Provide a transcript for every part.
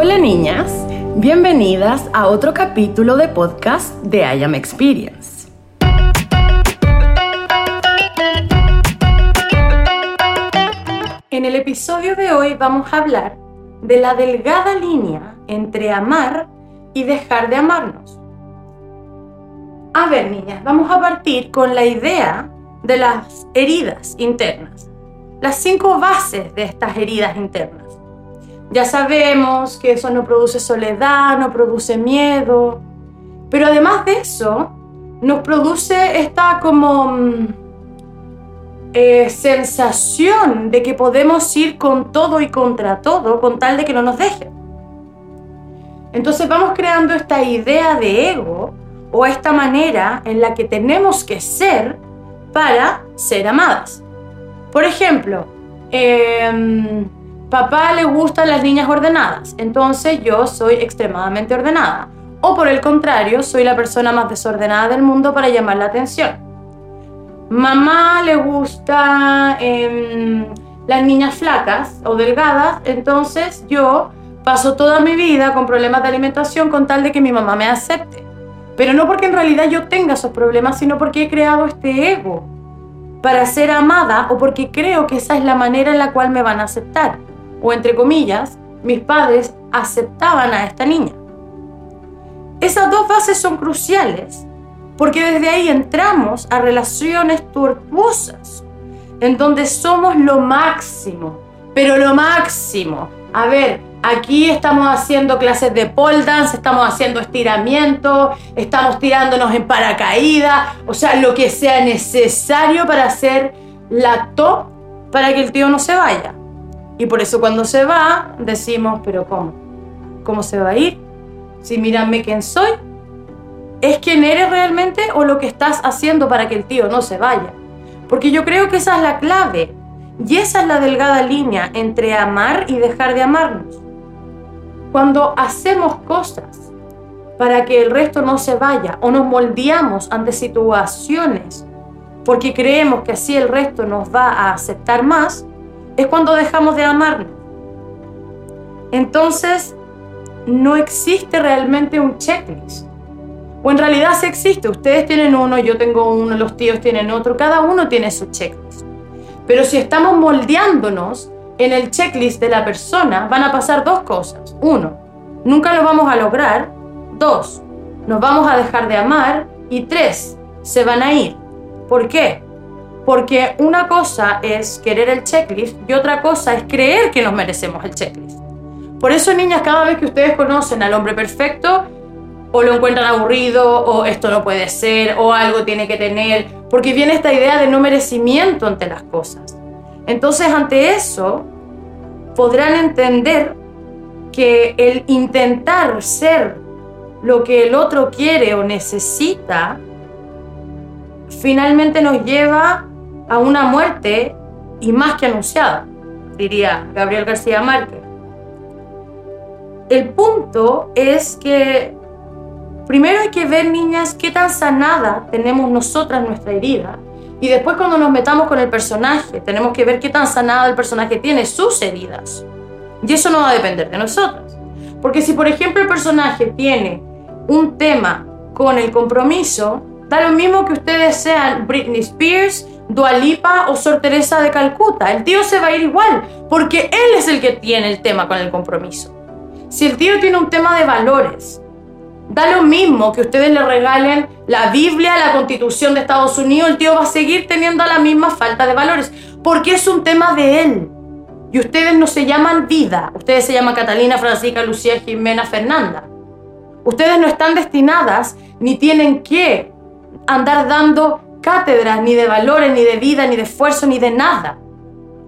Hola niñas, bienvenidas a otro capítulo de podcast de I Am Experience. En el episodio de hoy vamos a hablar de la delgada línea entre amar y dejar de amarnos. A ver, niñas, vamos a partir con la idea de las heridas internas, las cinco bases de estas heridas internas. Ya sabemos que eso no produce soledad, no produce miedo, pero además de eso, nos produce esta como mm, eh, sensación de que podemos ir con todo y contra todo con tal de que no nos dejen. Entonces vamos creando esta idea de ego o esta manera en la que tenemos que ser para ser amadas. Por ejemplo, eh, papá le gustan las niñas ordenadas, entonces yo soy extremadamente ordenada. O por el contrario, soy la persona más desordenada del mundo para llamar la atención. Mamá le gusta em, las niñas flacas o delgadas, entonces yo paso toda mi vida con problemas de alimentación con tal de que mi mamá me acepte. Pero no porque en realidad yo tenga esos problemas, sino porque he creado este ego para ser amada o porque creo que esa es la manera en la cual me van a aceptar o entre comillas, mis padres aceptaban a esta niña. Esas dos bases son cruciales porque desde ahí entramos a relaciones tortuosas, en donde somos lo máximo, pero lo máximo. A ver, aquí estamos haciendo clases de pole dance, estamos haciendo estiramiento, estamos tirándonos en paracaídas, o sea, lo que sea necesario para hacer la top para que el tío no se vaya. Y por eso cuando se va, decimos, pero ¿cómo? ¿Cómo se va a ir? Si mírame quién soy, ¿es quién eres realmente o lo que estás haciendo para que el tío no se vaya? Porque yo creo que esa es la clave. Y esa es la delgada línea entre amar y dejar de amarnos. Cuando hacemos cosas para que el resto no se vaya o nos moldeamos ante situaciones porque creemos que así el resto nos va a aceptar más, es cuando dejamos de amarnos. Entonces, no existe realmente un checklist. O en realidad sí existe. Ustedes tienen uno, yo tengo uno, los tíos tienen otro, cada uno tiene su checklist. Pero si estamos moldeándonos en el checklist de la persona, van a pasar dos cosas. Uno, nunca lo vamos a lograr. Dos, nos vamos a dejar de amar. Y tres, se van a ir. ¿Por qué? Porque una cosa es querer el checklist y otra cosa es creer que nos merecemos el checklist. Por eso, niñas, cada vez que ustedes conocen al hombre perfecto, o lo encuentran aburrido, o esto no puede ser, o algo tiene que tener, porque viene esta idea de no merecimiento ante las cosas. Entonces, ante eso, podrán entender que el intentar ser lo que el otro quiere o necesita, finalmente nos lleva a una muerte y más que anunciada, diría Gabriel García Márquez. El punto es que primero hay que ver, niñas, qué tan sanada tenemos nosotras nuestra herida. Y después cuando nos metamos con el personaje, tenemos que ver qué tan sanada el personaje tiene sus heridas. Y eso no va a depender de nosotras. Porque si, por ejemplo, el personaje tiene un tema con el compromiso, da lo mismo que ustedes sean Britney Spears, Dualipa o Sor Teresa de Calcuta. El tío se va a ir igual, porque él es el que tiene el tema con el compromiso. Si el tío tiene un tema de valores, da lo mismo que ustedes le regalen la Biblia, la Constitución de Estados Unidos, el tío va a seguir teniendo la misma falta de valores, porque es un tema de él. Y ustedes no se llaman vida, ustedes se llaman Catalina, Francisca, Lucía, Jimena, Fernanda. Ustedes no están destinadas ni tienen que andar dando ni de valores, ni de vida, ni de esfuerzo, ni de nada.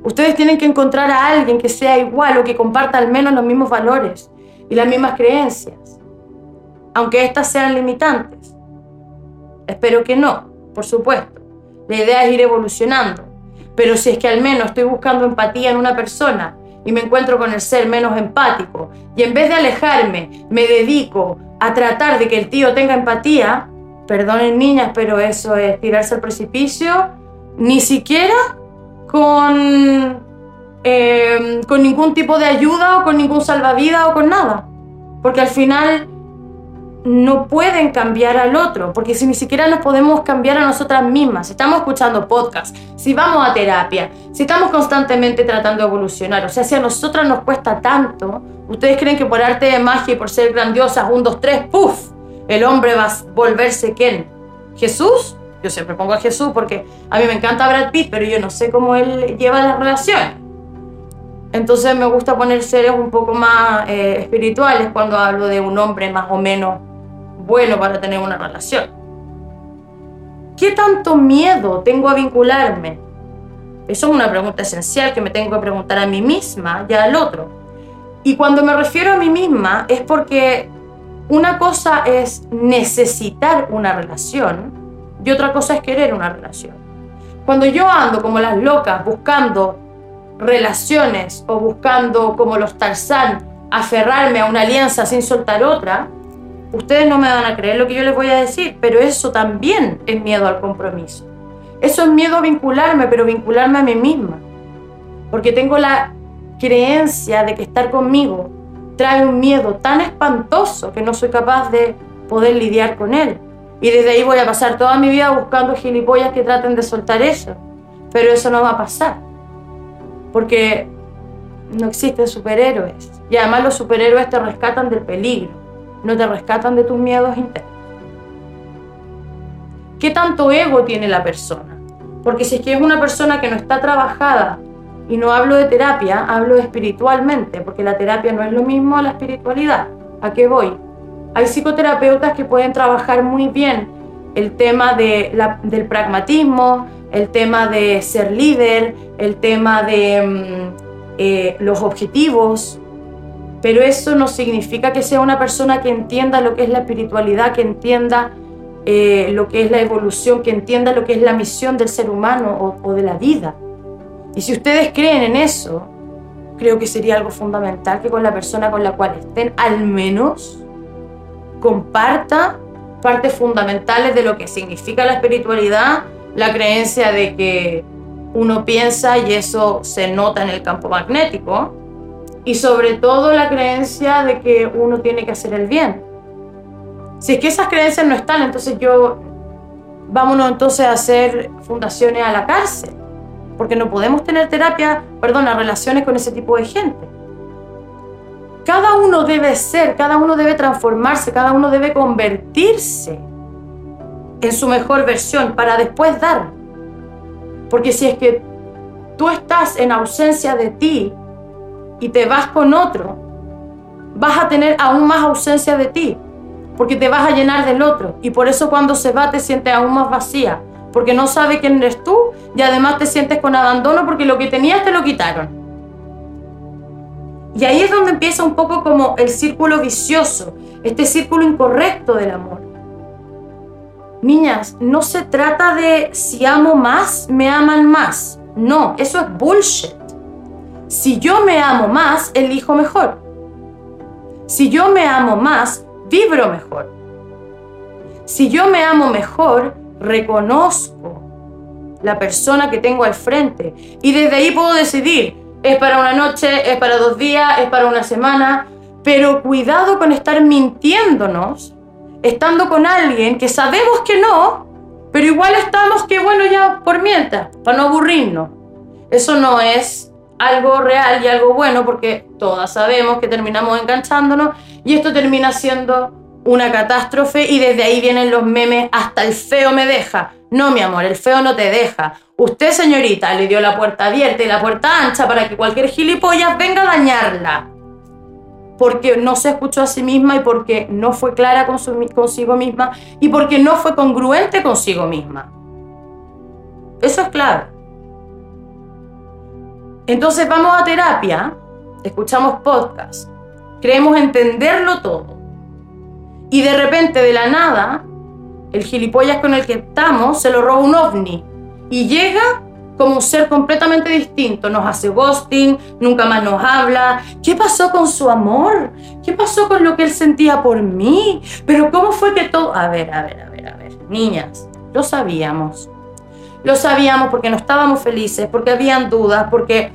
Ustedes tienen que encontrar a alguien que sea igual o que comparta al menos los mismos valores y las mismas creencias, aunque éstas sean limitantes. Espero que no, por supuesto. La idea es ir evolucionando. Pero si es que al menos estoy buscando empatía en una persona y me encuentro con el ser menos empático y en vez de alejarme me dedico a tratar de que el tío tenga empatía, perdonen niñas, pero eso es tirarse al precipicio, ni siquiera con eh, con ningún tipo de ayuda o con ningún salvavidas o con nada. Porque al final no pueden cambiar al otro, porque si ni siquiera nos podemos cambiar a nosotras mismas, si estamos escuchando podcast, si vamos a terapia, si estamos constantemente tratando de evolucionar, o sea, si a nosotras nos cuesta tanto, ¿ustedes creen que por arte de magia y por ser grandiosas, un, dos, tres, puff, el hombre va a volverse quién? ¿Jesús? Yo siempre pongo a Jesús porque a mí me encanta Brad Pitt, pero yo no sé cómo él lleva las relaciones. Entonces me gusta poner seres un poco más eh, espirituales cuando hablo de un hombre más o menos bueno para tener una relación. ¿Qué tanto miedo tengo a vincularme? Eso es una pregunta esencial que me tengo que preguntar a mí misma y al otro. Y cuando me refiero a mí misma es porque una cosa es necesitar una relación y otra cosa es querer una relación. Cuando yo ando como las locas buscando relaciones o buscando como los Tarzán aferrarme a una alianza sin soltar otra, ustedes no me van a creer lo que yo les voy a decir, pero eso también es miedo al compromiso. Eso es miedo a vincularme, pero vincularme a mí misma. Porque tengo la creencia de que estar conmigo trae un miedo tan espantoso que no soy capaz de poder lidiar con él. Y desde ahí voy a pasar toda mi vida buscando gilipollas que traten de soltar eso. Pero eso no va a pasar. Porque no existen superhéroes. Y además los superhéroes te rescatan del peligro no te rescatan de tus miedos internos. ¿Qué tanto ego tiene la persona? Porque si es que es una persona que no está trabajada, y no hablo de terapia, hablo espiritualmente, porque la terapia no es lo mismo a la espiritualidad. ¿A qué voy? Hay psicoterapeutas que pueden trabajar muy bien el tema de del pragmatismo, el tema de ser líder, el tema de mm, eh, los objetivos, pero eso no significa que sea una persona que entienda lo que es la espiritualidad, que entienda eh, lo que es la evolución, que entienda lo que es la misión del ser humano o, de la vida. Y si ustedes creen en eso, creo que sería algo fundamental que con la persona con la cual estén, al menos comparta partes fundamentales de lo que significa la espiritualidad, la creencia de que uno piensa y eso se nota en el campo magnético, y sobre todo la creencia de que uno tiene que hacer el bien. Si es que esas creencias no están, entonces yo, vámonos entonces a hacer fundaciones a la cárcel, porque no podemos tener terapia, perdón, relaciones con ese tipo de gente. Cada uno debe ser, cada uno debe transformarse, cada uno debe convertirse en su mejor versión para después dar. Porque si es que tú estás en ausencia de ti, y te vas con otro, vas a tener aún más ausencia de ti, porque te vas a llenar del otro. Y por eso cuando se va te sientes aún más vacía, porque no sabe quién eres tú y además te sientes con abandono porque lo que tenías te lo quitaron. Y ahí es donde empieza un poco como el círculo vicioso, este círculo incorrecto del amor. Niñas, no se trata de si amo más, me aman más. No, eso es bullshit. Si yo me amo más, elijo mejor. Si yo me amo más, vibro mejor. Si yo me amo mejor, reconozco la persona que tengo al frente. Y desde ahí puedo decidir, es para una noche, es para dos días, es para una semana. Pero cuidado con estar mintiéndonos, estando con alguien que sabemos que no, pero igual estamos que bueno ya por mientras, para no aburrirnos. Eso no es algo real y algo bueno porque todas sabemos que terminamos enganchándonos y esto termina siendo una catástrofe y desde ahí vienen los memes hasta el feo me deja. No, mi amor, el feo no te deja. Usted, señorita, le dio la puerta abierta y la puerta ancha para que cualquier gilipollas venga a dañarla. Porque no se escuchó a sí misma y porque no fue clara con consigo misma y porque no fue congruente consigo misma. Eso es clave. Entonces vamos a terapia, escuchamos podcast, creemos entenderlo todo. Y de repente, de la nada, el gilipollas con el que estamos se lo roba un ovni. Y llega como un ser completamente distinto. Nos hace ghosting, nunca más nos habla. ¿Qué pasó con su amor? ¿Qué pasó con lo que él sentía por mí? Pero ¿cómo fue que todo... A ver, a ver, a ver, a ver. Niñas, lo sabíamos. Lo sabíamos porque no estábamos felices, porque habían dudas, porque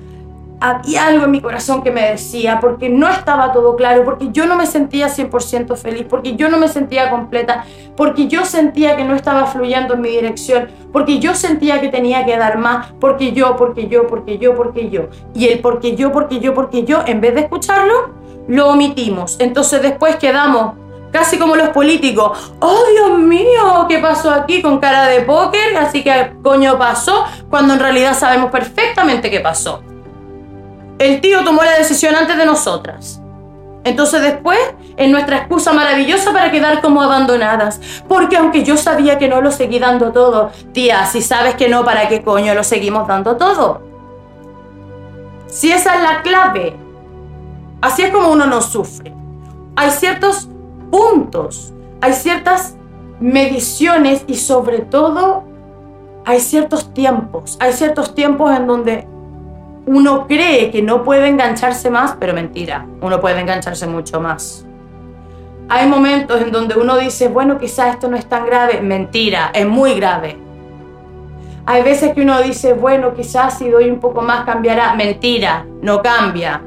había algo en mi corazón que me decía, porque no estaba todo claro, porque yo no me sentía 100% feliz, porque yo no me sentía completa, porque yo sentía que no estaba fluyendo en mi dirección, porque yo sentía que tenía que dar más, porque yo, porque yo, porque yo, porque yo. Y el porque yo, porque yo, porque yo, en vez de escucharlo, lo omitimos. Entonces después quedamos casi como los políticos. ¡Oh, Dios mío! ¿Qué pasó aquí con cara de póker? Así que coño pasó, cuando en realidad sabemos perfectamente qué pasó. El tío tomó la decisión antes de nosotras. Entonces después, es nuestra excusa maravillosa para quedar como abandonadas. Porque aunque yo sabía que no lo seguí dando todo, tía, si sabes que no, ¿para qué coño lo seguimos dando todo? Si esa es la clave, así es como uno no sufre. Hay ciertos puntos, hay ciertas mediciones y sobre todo hay ciertos tiempos. Hay ciertos tiempos en donde uno cree que no puede engancharse más, pero mentira, uno puede engancharse mucho más. Hay momentos en donde uno dice, bueno, quizás esto no es tan grave, mentira, es muy grave. Hay veces que uno dice, bueno, quizás si doy un poco más cambiará, mentira, no cambia.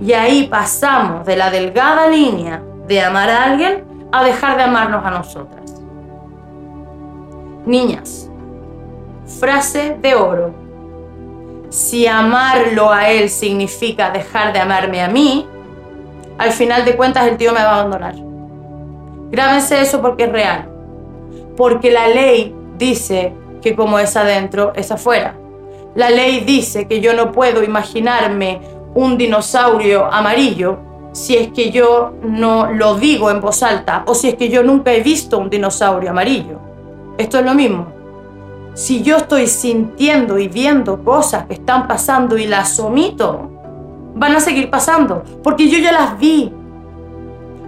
Y ahí pasamos de la delgada línea de amar a alguien a dejar de amarnos a nosotras. Niñas, frase de oro si amarlo a él significa dejar de amarme a mí, al final de cuentas el tío me va a abandonar. Grábense eso porque es real. Porque la ley dice que como es adentro, es afuera. La ley dice que yo no puedo imaginarme un dinosaurio amarillo si es que yo no lo digo en voz alta o si es que yo nunca he visto un dinosaurio amarillo. Esto es lo mismo si yo estoy sintiendo y viendo cosas que están pasando y las omito, van a seguir pasando, porque yo ya las vi,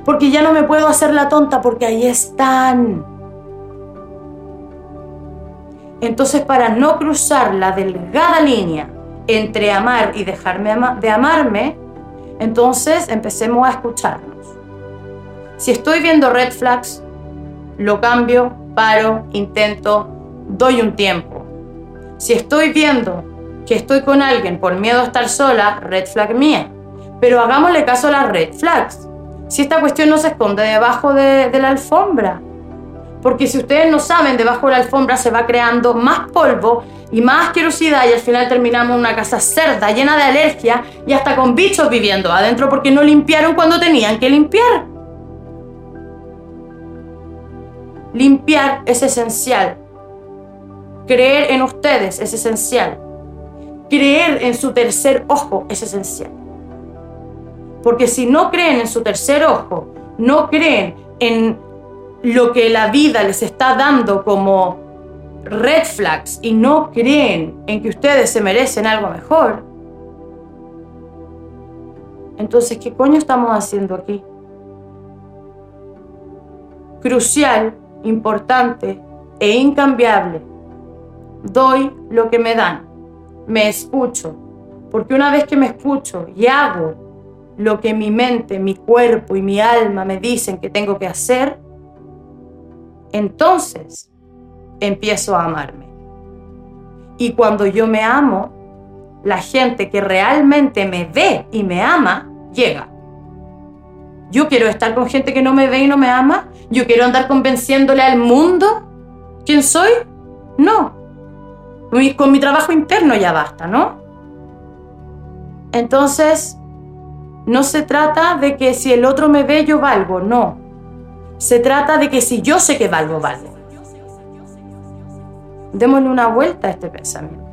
porque ya no me puedo hacer la tonta, porque ahí están. Entonces, para no cruzar la delgada línea entre amar y dejarme de amarme, entonces empecemos a escucharnos. Si estoy viendo red flags, lo cambio, paro, intento, doy un tiempo. Si estoy viendo que estoy con alguien por miedo a estar sola, red flag mía. Pero hagámosle caso a las red flags. Si esta cuestión no se esconde debajo de, la alfombra. Porque si ustedes no saben, debajo de la alfombra se va creando más polvo y más asquerosidad y al final terminamos en una casa cerda, llena de alergia y hasta con bichos viviendo adentro porque no limpiaron cuando tenían que limpiar. Limpiar es esencial Creer en ustedes es esencial. Creer en su tercer ojo es esencial. Porque si no creen en su tercer ojo, no creen en lo que la vida les está dando como red flags y no creen en que ustedes se merecen algo mejor, entonces, ¿qué coño estamos haciendo aquí? Crucial, importante e incambiable doy lo que me dan, me escucho, porque una vez que me escucho y hago lo que mi mente, mi cuerpo y mi alma me dicen que tengo que hacer, entonces empiezo a amarme. Y cuando yo me amo, la gente que realmente me ve y me ama, llega. Yo quiero estar con gente que no me ve y no me ama. Yo quiero andar convenciéndole al mundo quién soy. No, con mi trabajo interno ya basta, ¿no? Entonces, no se trata de que si el otro me ve yo valgo, no. Se trata de que si yo sé que valgo, valgo. Démosle una vuelta a este pensamiento.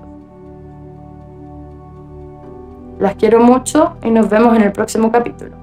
Las quiero mucho y nos vemos en el próximo capítulo.